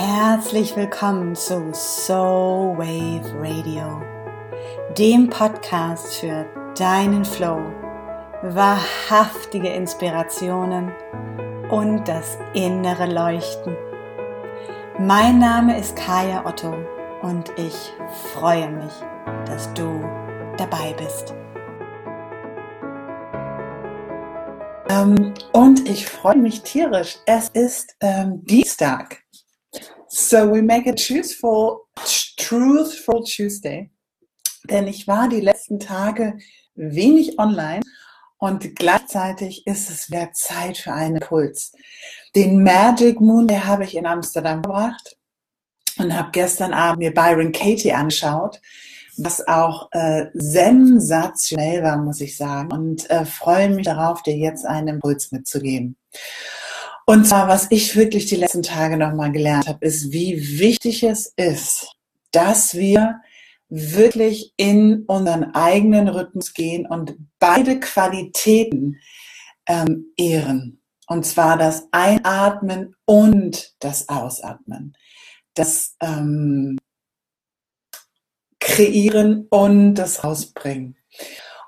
Herzlich willkommen zu Soul Wave Radio, dem Podcast für deinen Flow, wahrhaftige Inspirationen und das innere Leuchten. Mein Name ist Kaya Otto und ich freue mich, dass du dabei bist. Ähm, und ich freue mich tierisch. Es ist ähm, Dienstag. So we make a truthful, truthful Tuesday. Denn ich war die letzten Tage wenig online und gleichzeitig ist es wieder Zeit für einen Puls. Den Magic Moon, der habe ich in Amsterdam gebracht und habe gestern Abend mir Byron Katie angeschaut, was auch äh, sensationell war, muss ich sagen. Und äh, freue mich darauf, dir jetzt einen Impuls mitzugeben. Und zwar, was ich wirklich die letzten Tage nochmal gelernt habe, ist, wie wichtig es ist, dass wir wirklich in unseren eigenen Rhythmus gehen und beide Qualitäten ähm, ehren. Und zwar das Einatmen und das Ausatmen. Das ähm, Kreieren und das Rausbringen.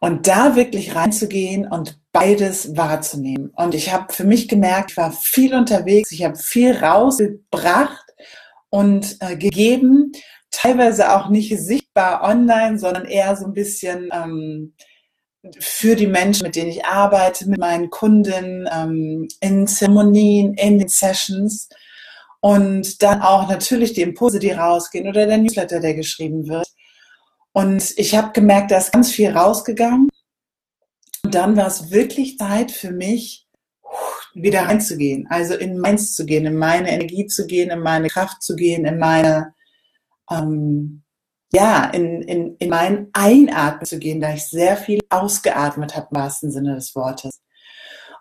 Und da wirklich reinzugehen und beides wahrzunehmen. Und ich habe für mich gemerkt, ich war viel unterwegs, ich habe viel rausgebracht und äh, gegeben, teilweise auch nicht sichtbar online, sondern eher so ein bisschen ähm, für die Menschen, mit denen ich arbeite, mit meinen Kunden, ähm, in Zeremonien, in den Sessions. Und dann auch natürlich die Impulse, die rausgehen oder der Newsletter, der geschrieben wird. Und ich habe gemerkt, da ist ganz viel rausgegangen. Und dann war es wirklich Zeit für mich, wieder reinzugehen, also in meins zu gehen, in meine Energie zu gehen, in meine Kraft zu gehen, in meine, ähm, ja, in, in, in mein Einatmen zu gehen, da ich sehr viel ausgeatmet habe, im wahrsten Sinne des Wortes.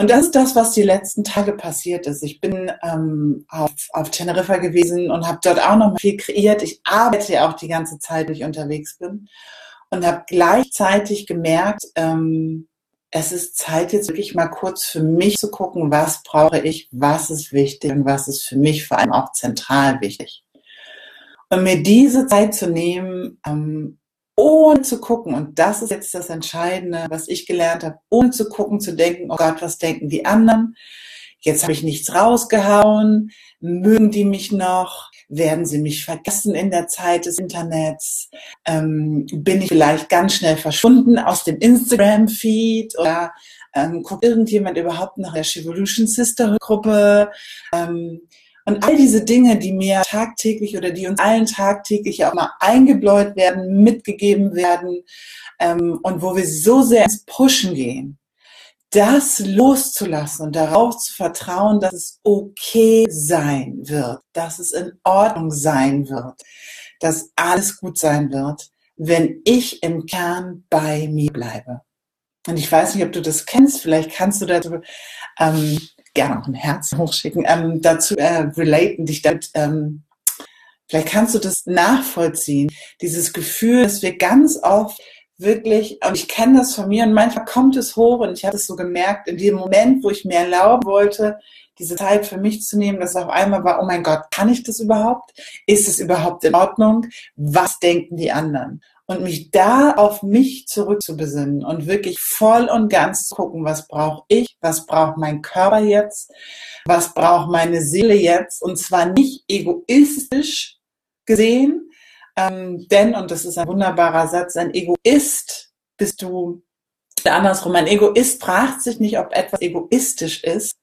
Und das ist das, was die letzten Tage passiert ist. Ich bin ähm, auf, auf Teneriffa gewesen und habe dort auch noch mal viel kreiert. Ich arbeite ja auch die ganze Zeit, wenn ich unterwegs bin. Und habe gleichzeitig gemerkt, ähm, es ist Zeit, jetzt wirklich mal kurz für mich zu gucken, was brauche ich, was ist wichtig und was ist für mich vor allem auch zentral wichtig. Und mir diese Zeit zu nehmen, ähm, ohne zu gucken, und das ist jetzt das Entscheidende, was ich gelernt habe, ohne zu gucken, zu denken, oh Gott, was denken die anderen? Jetzt habe ich nichts rausgehauen, mögen die mich noch? Werden sie mich vergessen in der Zeit des Internets? Ähm, bin ich vielleicht ganz schnell verschwunden aus dem Instagram-Feed oder ähm, guckt irgendjemand überhaupt nach der Revolution Sister Gruppe? Ähm, und all diese Dinge, die mir tagtäglich oder die uns allen tagtäglich auch mal eingebläut werden, mitgegeben werden ähm, und wo wir so sehr ins Pushen gehen, das loszulassen und darauf zu vertrauen, dass es okay sein wird, dass es in Ordnung sein wird, dass alles gut sein wird, wenn ich im Kern bei mir bleibe. Und ich weiß nicht, ob du das kennst, vielleicht kannst du dazu ähm, gerne auch ein Herz hochschicken, ähm, dazu äh, relaten, dich damit, ähm, vielleicht kannst du das nachvollziehen, dieses Gefühl, dass wir ganz oft wirklich, und ich kenne das von mir und manchmal kommt es hoch und ich habe es so gemerkt, in dem Moment, wo ich mir erlauben wollte, diese Zeit für mich zu nehmen, dass auf einmal war, oh mein Gott, kann ich das überhaupt? Ist es überhaupt in Ordnung? Was denken die anderen? Und mich da auf mich zurückzubesinnen und wirklich voll und ganz zu gucken, was brauche ich, was braucht mein Körper jetzt, was braucht meine Seele jetzt und zwar nicht egoistisch gesehen, ähm, denn, und das ist ein wunderbarer Satz, ein Egoist bist du, andersrum, ein Egoist fragt sich nicht, ob etwas egoistisch ist,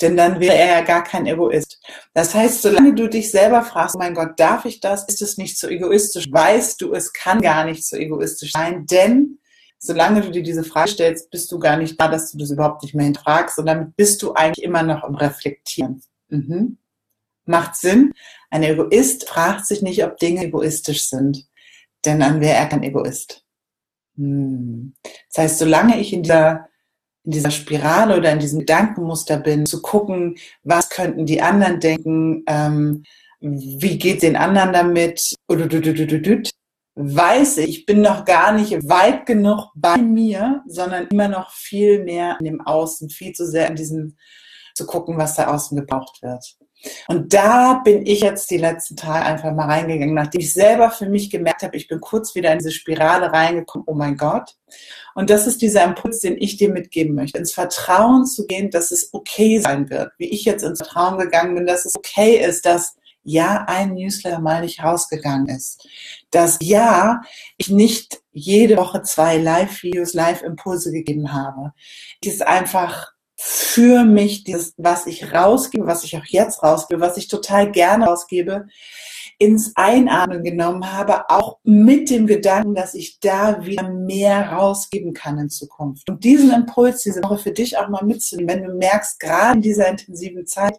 denn dann wäre er ja gar kein Egoist. Das heißt, solange du dich selber fragst, oh mein Gott, darf ich das? Ist es nicht so egoistisch? Weißt du, es kann gar nicht so egoistisch sein, denn solange du dir diese Frage stellst, bist du gar nicht da, dass du das überhaupt nicht mehr hinterfragst und damit bist du eigentlich immer noch im Reflektieren. Mhm. Macht Sinn. Ein Egoist fragt sich nicht, ob Dinge egoistisch sind, denn dann wäre er kein Egoist. Hm. Das heißt, solange ich in dieser in dieser Spirale oder in diesem Gedankenmuster bin, zu gucken, was könnten die anderen denken, ähm, wie geht den anderen damit, weiß ich, ich bin noch gar nicht weit genug bei mir, sondern immer noch viel mehr in dem Außen, viel zu sehr in diesem zu gucken, was da außen gebraucht wird. Und da bin ich jetzt die letzten Tage einfach mal reingegangen, nachdem ich selber für mich gemerkt habe, ich bin kurz wieder in diese Spirale reingekommen, oh mein Gott. Und das ist dieser Impuls, den ich dir mitgeben möchte, ins Vertrauen zu gehen, dass es okay sein wird, wie ich jetzt ins Vertrauen gegangen bin, dass es okay ist, dass ja ein Newsletter mal nicht rausgegangen ist. Dass ja, ich nicht jede Woche zwei Live-Videos, Live-Impulse gegeben habe. Es ist einfach für mich dieses, was ich rausgebe, was ich auch jetzt rausgebe, was ich total gerne rausgebe, ins Einatmen genommen habe, auch mit dem Gedanken, dass ich da wieder mehr rausgeben kann in Zukunft. Und diesen Impuls diese Woche für dich auch mal mitzunehmen, wenn du merkst, gerade in dieser intensiven Zeit,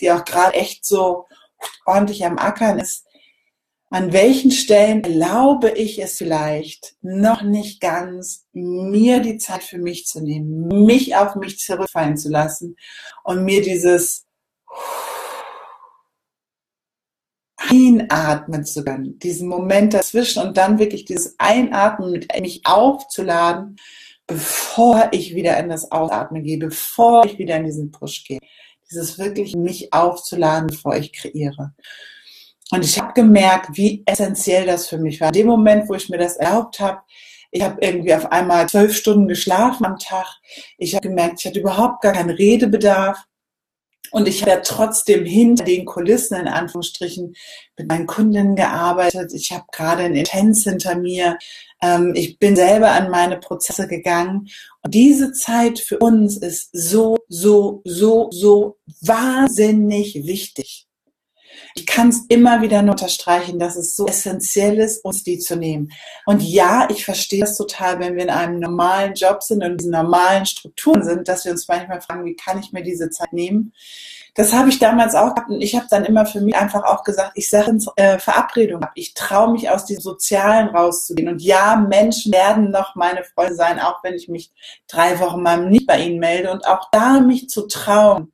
die auch gerade echt so ordentlich am Ackern ist, an welchen Stellen erlaube ich es vielleicht noch nicht ganz, mir die Zeit für mich zu nehmen, mich auf mich zurückfallen zu lassen und mir dieses Einatmen zu können, diesen Moment dazwischen und dann wirklich dieses Einatmen mit mich aufzuladen, bevor ich wieder in das Ausatmen gehe, bevor ich wieder in diesen Push gehe. Dieses wirklich mich aufzuladen, bevor ich kreiere. Und ich habe gemerkt, wie essentiell das für mich war. In dem Moment, wo ich mir das erlaubt habe, ich habe irgendwie auf einmal zwölf Stunden geschlafen am Tag. Ich habe gemerkt, ich hatte überhaupt gar keinen Redebedarf. Und ich habe trotzdem hinter den Kulissen in Anführungsstrichen mit meinen Kundinnen gearbeitet. Ich habe gerade ein Intens hinter mir. Ähm, ich bin selber an meine Prozesse gegangen. Und diese Zeit für uns ist so, so, so, so wahnsinnig wichtig. Ich kann es immer wieder nur unterstreichen, dass es so essentiell ist, uns die zu nehmen. Und ja, ich verstehe das total, wenn wir in einem normalen Job sind und in diesen normalen Strukturen sind, dass wir uns manchmal fragen, wie kann ich mir diese Zeit nehmen? Das habe ich damals auch gehabt und ich habe dann immer für mich einfach auch gesagt, ich sage äh, Verabredung ab. Ich traue mich aus diesem Sozialen rauszugehen. Und ja, Menschen werden noch meine Freunde sein, auch wenn ich mich drei Wochen mal nicht bei ihnen melde. Und auch da mich zu trauen,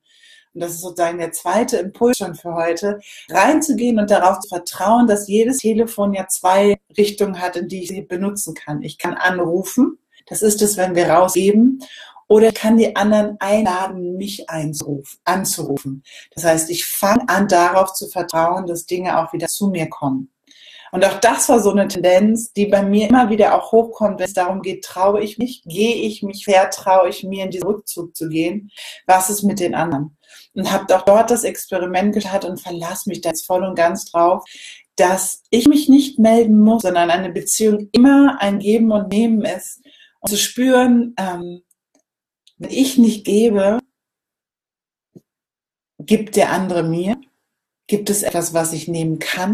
und das ist sozusagen der zweite Impuls schon für heute, reinzugehen und darauf zu vertrauen, dass jedes Telefon ja zwei Richtungen hat, in die ich sie benutzen kann. Ich kann anrufen, das ist es, wenn wir rausgeben, oder ich kann die anderen einladen, mich anzurufen. Das heißt, ich fange an, darauf zu vertrauen, dass Dinge auch wieder zu mir kommen. Und auch das war so eine Tendenz, die bei mir immer wieder auch hochkommt, wenn es darum geht, traue ich mich, gehe ich mich, vertraue ich mir in diesen Rückzug zu gehen, was ist mit den anderen? Und habe auch dort das Experiment gestartet und verlasse mich da jetzt voll und ganz drauf, dass ich mich nicht melden muss, sondern eine Beziehung immer ein Geben und Nehmen ist. Und zu spüren, ähm, wenn ich nicht gebe, gibt der andere mir. Gibt es etwas, was ich nehmen kann?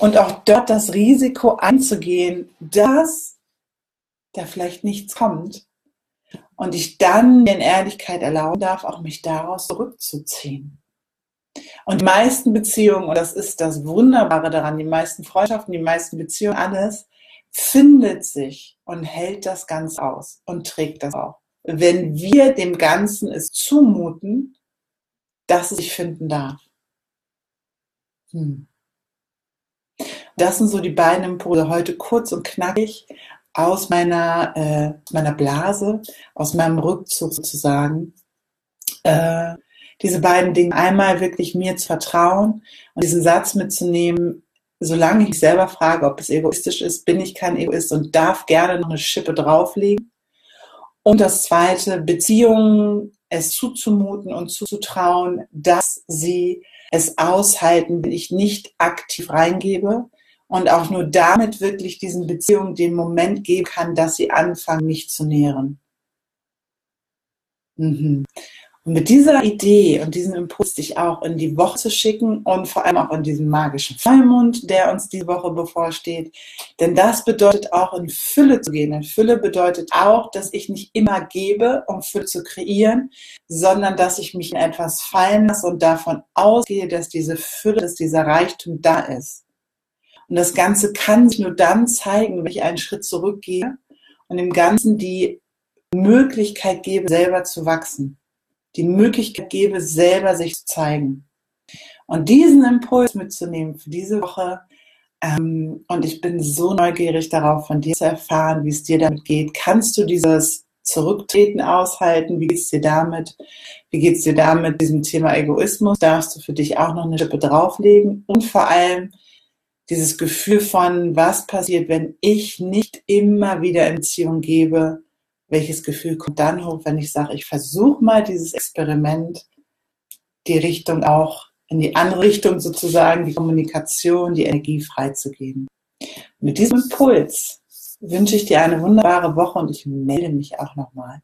Und auch dort das Risiko anzugehen, dass da vielleicht nichts kommt. Und ich dann in Ehrlichkeit erlauben darf, auch mich daraus zurückzuziehen. Und die meisten Beziehungen, und das ist das Wunderbare daran, die meisten Freundschaften, die meisten Beziehungen, alles findet sich und hält das Ganze aus und trägt das auch. Wenn wir dem Ganzen es zumuten, dass es sich finden darf. Hm. Das sind so die beiden Impulse heute kurz und knackig aus meiner, äh, meiner Blase, aus meinem Rückzug sozusagen. Äh, diese beiden Dinge einmal wirklich mir zu vertrauen und diesen Satz mitzunehmen, solange ich mich selber frage, ob es egoistisch ist, bin ich kein Egoist und darf gerne noch eine Schippe drauflegen. Und das zweite, Beziehungen es zuzumuten und zuzutrauen, dass sie es aushalten, wenn ich nicht aktiv reingebe und auch nur damit wirklich diesen Beziehungen den Moment geben kann, dass sie anfangen, mich zu nähren. Mhm. Und mit dieser Idee und diesem Impuls, dich auch in die Woche zu schicken und vor allem auch in diesen magischen Vollmond, der uns diese Woche bevorsteht. Denn das bedeutet auch in Fülle zu gehen. In Fülle bedeutet auch, dass ich nicht immer gebe, um Fülle zu kreieren, sondern dass ich mich in etwas fallen lasse und davon ausgehe, dass diese Fülle, dass dieser Reichtum da ist. Und das Ganze kann sich nur dann zeigen, wenn ich einen Schritt zurückgehe und dem Ganzen die Möglichkeit gebe, selber zu wachsen die Möglichkeit gebe, selber sich zu zeigen. Und diesen Impuls mitzunehmen für diese Woche. Ähm, und ich bin so neugierig darauf, von dir zu erfahren, wie es dir damit geht. Kannst du dieses Zurücktreten aushalten. Wie geht's dir damit? Wie geht's dir damit? Diesem Thema Egoismus darfst du für dich auch noch eine Schippe drauflegen und vor allem dieses Gefühl von, was passiert, wenn ich nicht immer wieder in Beziehung gebe? Welches Gefühl kommt dann hoch, wenn ich sage, ich versuche mal dieses Experiment, die Richtung auch in die andere Richtung sozusagen, die Kommunikation, die Energie freizugeben. Mit diesem Impuls wünsche ich dir eine wunderbare Woche und ich melde mich auch nochmal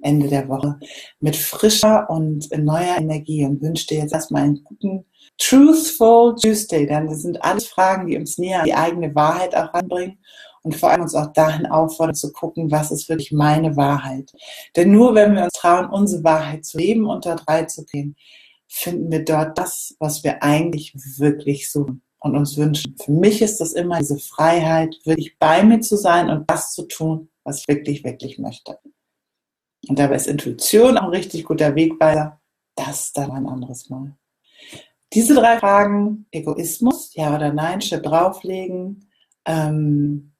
Ende der Woche mit frischer und neuer Energie und wünsche dir jetzt erstmal einen guten Truthful Tuesday, das sind alles Fragen, die uns näher an die eigene Wahrheit auch ranbringen und vor allem uns auch dahin auffordern zu gucken, was ist wirklich meine Wahrheit. Denn nur wenn wir uns trauen, unsere Wahrheit zu leben und dort reinzugehen, finden wir dort das, was wir eigentlich wirklich suchen und uns wünschen. Für mich ist das immer diese Freiheit, wirklich bei mir zu sein und das zu tun, was ich wirklich, wirklich möchte. Und dabei ist Intuition auch ein richtig guter Wegweiser. Das dann ein anderes Mal. Diese drei Fragen, Egoismus, ja oder nein, Chip drauflegen, ähm,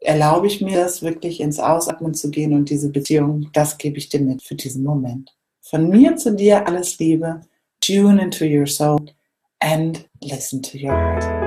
erlaube ich mir das wirklich ins Ausatmen zu gehen und diese Beziehung, das gebe ich dir mit für diesen Moment. Von mir zu dir alles Liebe, tune into your soul and listen to your heart.